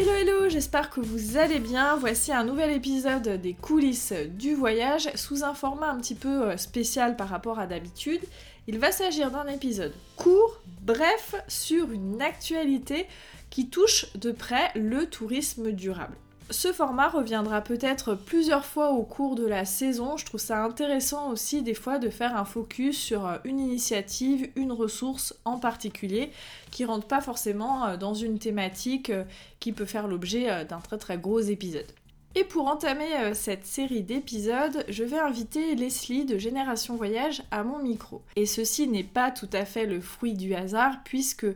Hello hello, j'espère que vous allez bien. Voici un nouvel épisode des coulisses du voyage sous un format un petit peu euh, spécial par rapport à d'habitude. Il va s'agir d'un épisode court, bref, sur une actualité qui touche de près le tourisme durable. Ce format reviendra peut-être plusieurs fois au cours de la saison. Je trouve ça intéressant aussi des fois de faire un focus sur une initiative, une ressource en particulier qui rentre pas forcément euh, dans une thématique euh, qui peut faire l'objet euh, d'un très très gros épisode. Et pour entamer euh, cette série d'épisodes, je vais inviter Leslie de Génération Voyage à mon micro. Et ceci n'est pas tout à fait le fruit du hasard puisque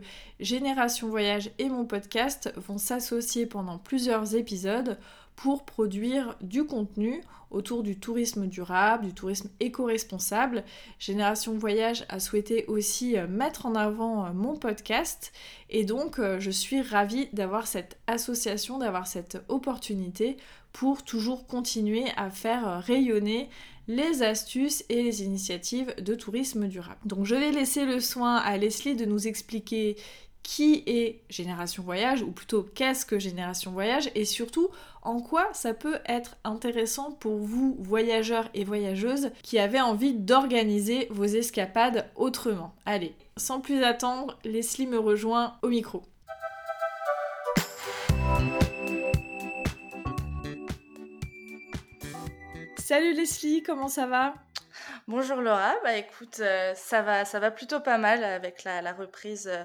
Génération Voyage et mon podcast vont s'associer pendant plusieurs épisodes pour produire du contenu autour du tourisme durable, du tourisme éco-responsable. Génération Voyage a souhaité aussi euh, mettre en avant euh, mon podcast et donc je suis ravie d'avoir cette association, d'avoir cette opportunité pour toujours continuer à faire rayonner les astuces et les initiatives de tourisme durable. Donc je vais laisser le soin à Leslie de nous expliquer qui est Génération Voyage, ou plutôt qu'est-ce que Génération Voyage, et surtout en quoi ça peut être intéressant pour vous, voyageurs et voyageuses, qui avez envie d'organiser vos escapades autrement. Allez, sans plus attendre, Leslie me rejoint au micro. Salut Leslie, comment ça va? Bonjour Laura, bah écoute, euh, ça va, ça va plutôt pas mal avec la, reprise euh,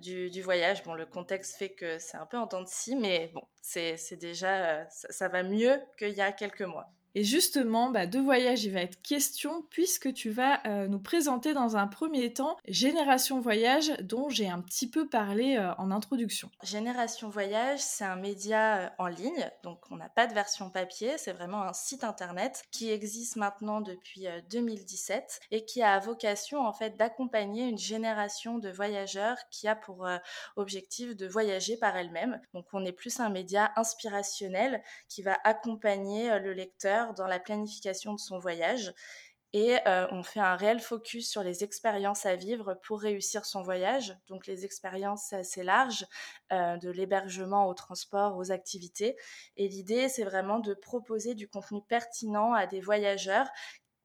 du, voyage. Bon, le contexte fait que c'est un peu en temps de mais bon, c'est déjà, euh, ça va mieux qu'il y a quelques mois. Et justement, bah, de voyage, il va être question puisque tu vas euh, nous présenter dans un premier temps Génération Voyage dont j'ai un petit peu parlé euh, en introduction. Génération Voyage, c'est un média euh, en ligne, donc on n'a pas de version papier, c'est vraiment un site internet qui existe maintenant depuis 2017 et qui a vocation en fait d'accompagner une génération de voyageurs qui a pour objectif de voyager par elle-même. Donc on est plus un média inspirationnel qui va accompagner le lecteur dans la planification de son voyage et euh, on fait un réel focus sur les expériences à vivre pour réussir son voyage. Donc les expériences, assez large, euh, de l'hébergement au transport, aux activités. Et l'idée, c'est vraiment de proposer du contenu pertinent à des voyageurs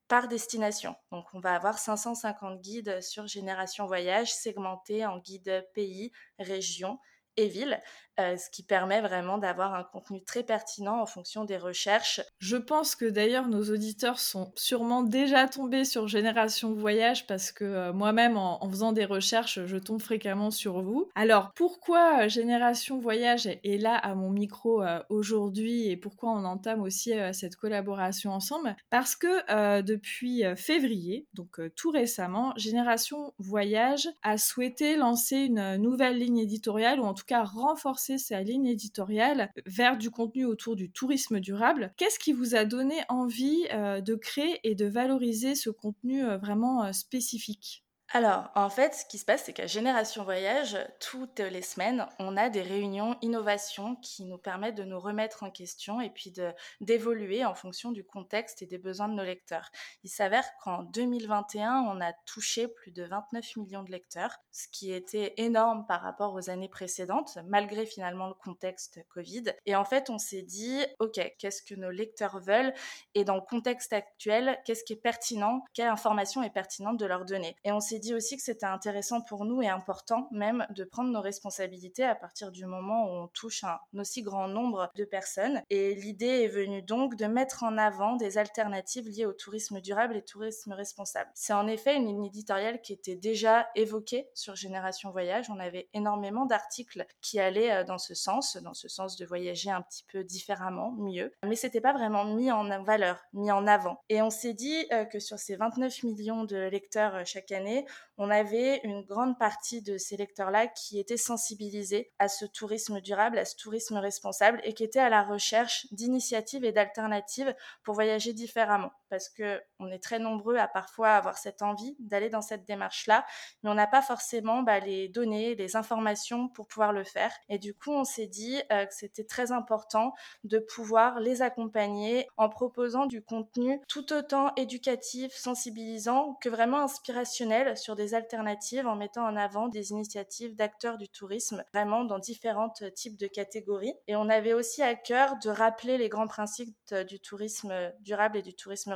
par destination. Donc on va avoir 550 guides sur Génération Voyage segmentés en guides pays, région et ville, euh, ce qui permet vraiment d'avoir un contenu très pertinent en fonction des recherches. Je pense que d'ailleurs nos auditeurs sont sûrement déjà tombés sur Génération Voyage parce que euh, moi-même en, faisant des recherches, je tombe fréquemment sur vous. Alors pourquoi euh, Génération Voyage est là à mon micro aujourd'hui et pourquoi on entame aussi cette collaboration ensemble? Parce que depuis février, donc tout récemment, Génération Voyage a souhaité lancer une nouvelle ligne éditoriale ou en tout cas renforcer sa ligne éditoriale vers du contenu autour du tourisme durable. Qu'est-ce qui vous a donné envie euh, de créer et de valoriser ce contenu euh, vraiment euh, spécifique? Alors, en fait, ce qui se passe, c'est qu'à Génération Voyage, toutes les semaines, on a des réunions innovation qui nous permettent de nous remettre en question et puis d'évoluer en fonction du contexte et des besoins de nos lecteurs. Il s'avère qu'en 2021, on a touché plus de 29 millions de lecteurs, ce qui était énorme par rapport aux années précédentes, malgré finalement le contexte Covid. Et en fait, on s'est dit, OK, qu'est-ce que nos lecteurs veulent et dans le contexte actuel, qu'est-ce qui est pertinent, quelle information est pertinente de leur donner? Et on s'est dit aussi que c'était intéressant pour nous et important même de prendre nos responsabilités à partir du moment où on touche un aussi grand nombre de personnes. Et l'idée est venue donc de mettre en avant des alternatives liées au tourisme durable et tourisme responsable. C'est en effet une ligne éditoriale qui était déjà évoquée sur Génération Voyage. On avait énormément d'articles qui allaient euh, dans ce sens, dans ce sens de voyager un petit peu différemment, mieux. Mais c'était pas vraiment mis en valeur, mis en avant. Et on s'est dit euh, que sur ces 29 millions de lecteurs euh, chaque année, on avait une grande partie de ces lecteurs-là qui étaient sensibilisés à ce tourisme durable, à ce tourisme responsable et qui étaient à la recherche d'initiatives et d'alternatives pour voyager différemment. Parce que on est très nombreux à parfois avoir cette envie d'aller dans cette démarche-là, mais on n'a pas forcément bah, les données, les informations pour pouvoir le faire. Et du coup, on s'est dit euh, que c'était très important de pouvoir les accompagner en proposant du contenu tout autant éducatif, sensibilisant que vraiment inspirationnel sur des alternatives en mettant en avant des initiatives d'acteurs du tourisme, vraiment dans différents types de catégories. Et on avait aussi à cœur de rappeler les grands principes du tourisme durable et du tourisme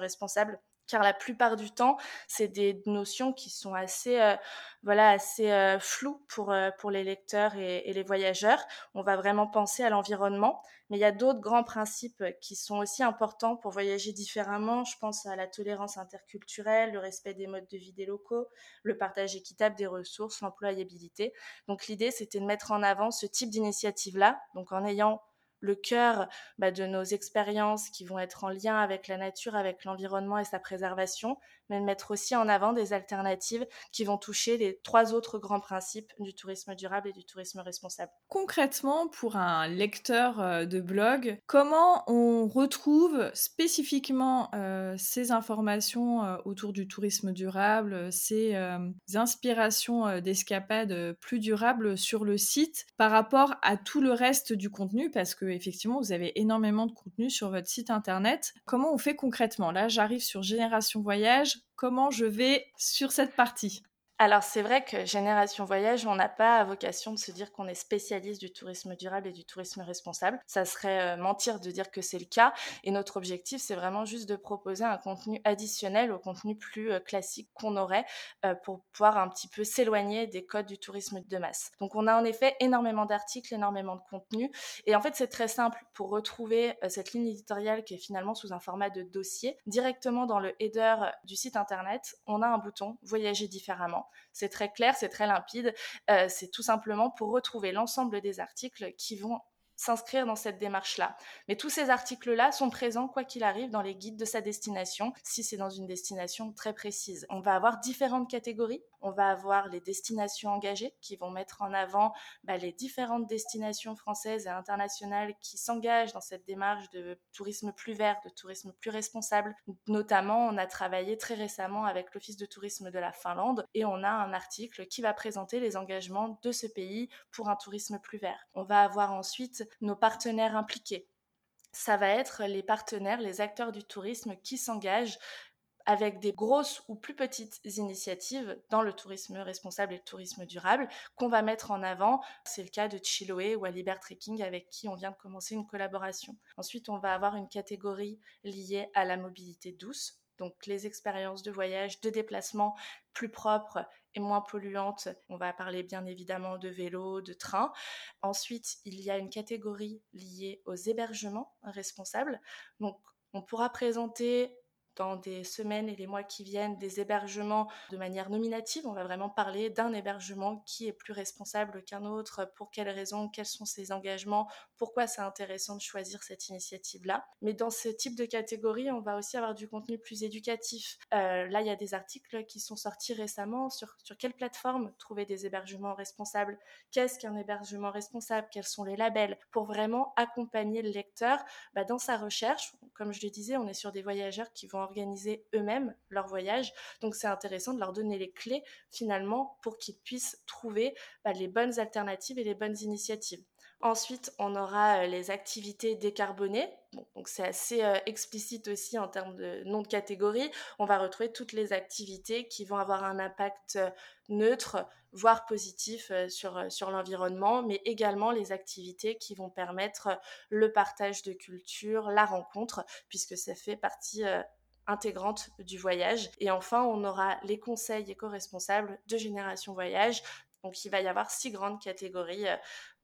car la plupart du temps, c'est des notions qui sont assez, euh, voilà, assez euh, floues pour, euh, pour les lecteurs et, et, les voyageurs. On va vraiment penser à l'environnement, mais il y a d'autres grands principes qui sont aussi importants pour voyager différemment. Je pense à la tolérance interculturelle, le respect des modes de vie des locaux, le partage équitable des ressources, l'employabilité. Donc l'idée, c'était de mettre en avant ce type d'initiative-là, donc en ayant le cœur bah, de nos expériences qui vont être en lien avec la nature, avec l'environnement et sa préservation, mais de mettre aussi en avant des alternatives qui vont toucher les trois autres grands principes du tourisme durable et du tourisme responsable. Concrètement, pour un lecteur euh, de blog, comment on retrouve spécifiquement euh, ces informations euh, autour du tourisme durable, ces inspirations d'escapades plus durables sur le site par rapport à tout le reste du contenu? Parce que effectivement, vous avez énormément de contenu sur votre site internet. Comment on fait concrètement? Là, j'arrive sur Génération Voyage comment je vais sur cette partie alors c'est vrai que Génération Voyage, on n'a pas vocation de se dire qu'on est spécialiste du tourisme durable et du tourisme responsable. Ça serait euh, mentir de dire que c'est le cas. Et notre objectif, c'est vraiment juste de proposer un contenu additionnel au contenu plus euh, classique qu'on aurait euh, pour pouvoir un petit peu s'éloigner des codes du tourisme de masse. Donc on a en effet énormément d'articles, énormément de contenu. Et en fait c'est très simple pour retrouver cette ligne éditoriale qui est finalement sous un format de dossier. Directement dans le header du site internet, on a un bouton Voyager différemment c'est très clair, c'est très limpide. Euh, c'est tout simplement pour retrouver l'ensemble des articles qui vont s'inscrire dans cette démarche-là. Mais tous ces articles-là sont présents, quoi qu'il arrive, dans les guides de sa destination, si c'est dans une destination très précise. On va avoir différentes catégories. On va avoir les destinations engagées qui vont mettre en avant bah, les différentes destinations françaises et internationales qui s'engagent dans cette démarche de tourisme plus vert, de tourisme plus responsable. Notamment, on a travaillé très récemment avec l'Office de tourisme de la Finlande et on a un article qui va présenter les engagements de ce pays pour un tourisme plus vert. On va avoir ensuite nos partenaires impliqués. Ça va être les partenaires, les acteurs du tourisme qui s'engagent avec des grosses ou plus petites initiatives dans le tourisme responsable et le tourisme durable qu'on va mettre en avant. C'est le cas de Chiloé ou Aliber Trekking avec qui on vient de commencer une collaboration. Ensuite, on va avoir une catégorie liée à la mobilité douce, donc les expériences de voyage, de déplacement plus propres et moins polluantes. On va parler bien évidemment de vélo, de train. Ensuite, il y a une catégorie liée aux hébergements responsables. Donc, on pourra présenter dans des semaines et les mois qui viennent des hébergements de manière nominative. On va vraiment parler d'un hébergement qui est plus responsable qu'un autre, pour quelles raisons, quels sont ses engagements, pourquoi c'est intéressant de choisir cette initiative-là? Mais dans ce type de catégorie, on va aussi avoir du contenu plus éducatif. Euh, là, il y a des articles qui sont sortis récemment sur, sur quelle plateforme trouver des hébergements responsables, qu'est-ce qu'un hébergement responsable, quels sont les labels, pour vraiment accompagner le lecteur bah, dans sa recherche. Comme je le disais, on est sur des voyageurs qui vont organiser eux-mêmes leur voyage. Donc c'est intéressant de leur donner les clés finalement pour qu'ils puissent trouver bah, les bonnes alternatives et les bonnes initiatives. Ensuite, on aura euh, les activités décarbonées. donc c'est assez euh, explicite aussi en termes de nom de catégorie. On va retrouver toutes les activités qui vont avoir un impact euh, neutre, voire positif sur, sur l'environnement, mais également les activités qui vont permettre le partage de culture, la rencontre, puisque ça fait partie intégrante du voyage. Et enfin, on aura les conseils éco-responsables de Génération Voyage. Donc, il va y avoir six grandes catégories euh,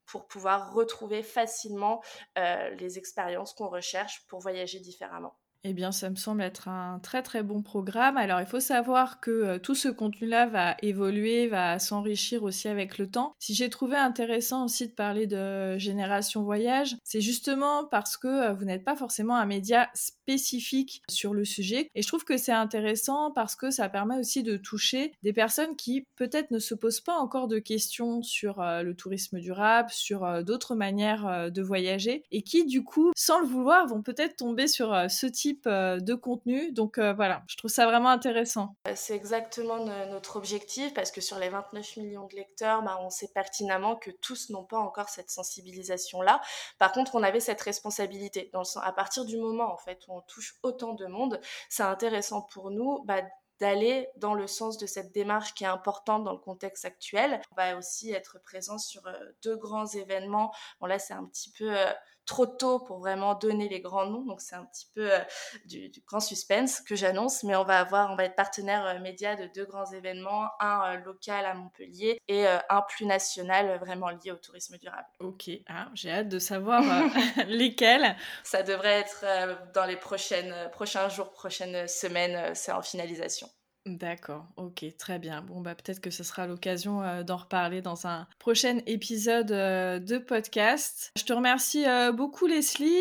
pour pouvoir retrouver facilement euh, les expériences qu'on recherche pour voyager différemment. Eh bien, ça me semble être un très très bon programme. Alors, il faut savoir que euh, tout ce contenu-là va évoluer, va s'enrichir aussi avec le temps. Si j'ai trouvé intéressant aussi de parler de Génération Voyage, c'est justement parce que euh, vous n'êtes pas forcément un média spécifique sur le sujet. Et je trouve que c'est intéressant parce que ça permet aussi de toucher des personnes qui peut-être ne se posent pas encore de questions sur euh, le tourisme durable, sur d'autres manières de voyager, et qui du coup, sans le vouloir, vont peut-être tomber sur ce type euh, de contenu. Donc euh, voilà, je trouve ça vraiment intéressant. Euh, c'est exactement notre objectif parce que sur les 29 millions de lecteurs, bah, on sait pertinemment que tous n'ont pas encore cette sensibilisation-là. Par contre, on avait cette responsabilité. Dans le à partir du moment en fait où on touche autant de monde, c'est intéressant pour nous bah, d'aller dans le sens de cette démarche qui est importante dans le contexte actuel. On va aussi être présent sur deux grands événements. Bon là, c'est un petit peu trop tôt pour vraiment donner les grands noms. Donc c'est un petit peu euh, du, grand suspense que j'annonce, mais on va avoir, on va être partenaire euh, média de deux grands événements, un euh, local à Montpellier et un plus national vraiment lié au tourisme durable. Ok, ah, j'ai hâte de savoir lesquels. Ça devrait être dans les prochaines, prochains jours, prochaines semaines, c'est en finalisation. D'accord, ok, très bien. Bon, bah peut-être que ce sera l'occasion euh, d'en reparler dans un prochain épisode euh, de podcast. Je te remercie euh, beaucoup Leslie.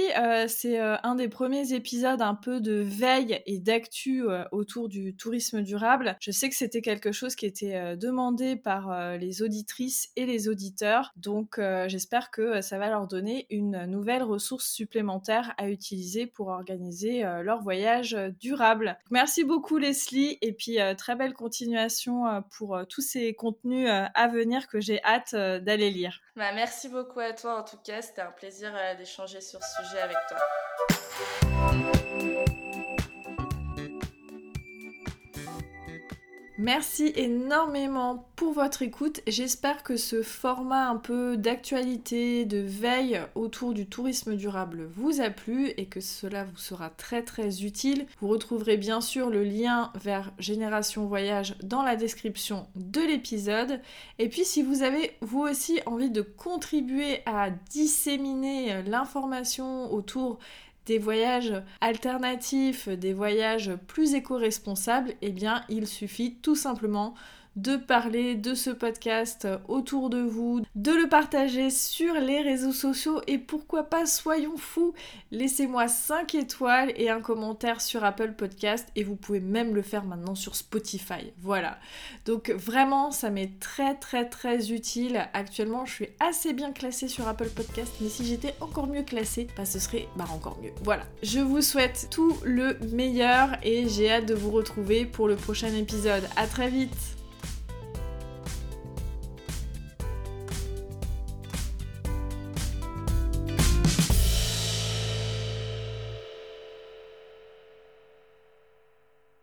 c'est un des premiers épisodes un peu de veille et d'actu autour du tourisme durable. Je sais que c'était quelque chose qui était demandé par les auditrices et les auditeurs, donc j'espère que ça va leur donner une nouvelle ressource supplémentaire à utiliser pour organiser leur voyage durable. Merci beaucoup Leslie et puis euh, très belle continuation euh, pour euh, tous ces contenus à venir que j'ai hâte d'aller lire. Bah, merci beaucoup à toi en tout cas, c'était un plaisir d'échanger sur ce sujet avec toi. Merci énormément pour votre écoute. J'espère que ce format un peu d'actualité, de veille autour du tourisme durable vous a plu et que cela vous sera très très utile. Vous retrouverez bien sûr le lien vers Génération Voyage dans la description de l'épisode. Et puis si vous avez vous aussi envie de contribuer à disséminer l'information autour des voyages alternatifs, des voyages plus éco-responsables, eh bien il suffit tout simplement de parler de ce podcast autour de vous, de le partager sur les réseaux sociaux et pourquoi pas, soyons fous, laissez-moi 5 étoiles et un commentaire sur Apple Podcast et vous pouvez même le faire maintenant sur Spotify. Voilà. Donc vraiment, ça m'est très très très utile. Actuellement, je suis assez bien classée sur Apple Podcast, mais si j'étais encore mieux classée, bah ce serait bah, encore mieux. Voilà. Je vous souhaite tout le meilleur et j'ai hâte de vous retrouver pour le prochain épisode. À très vite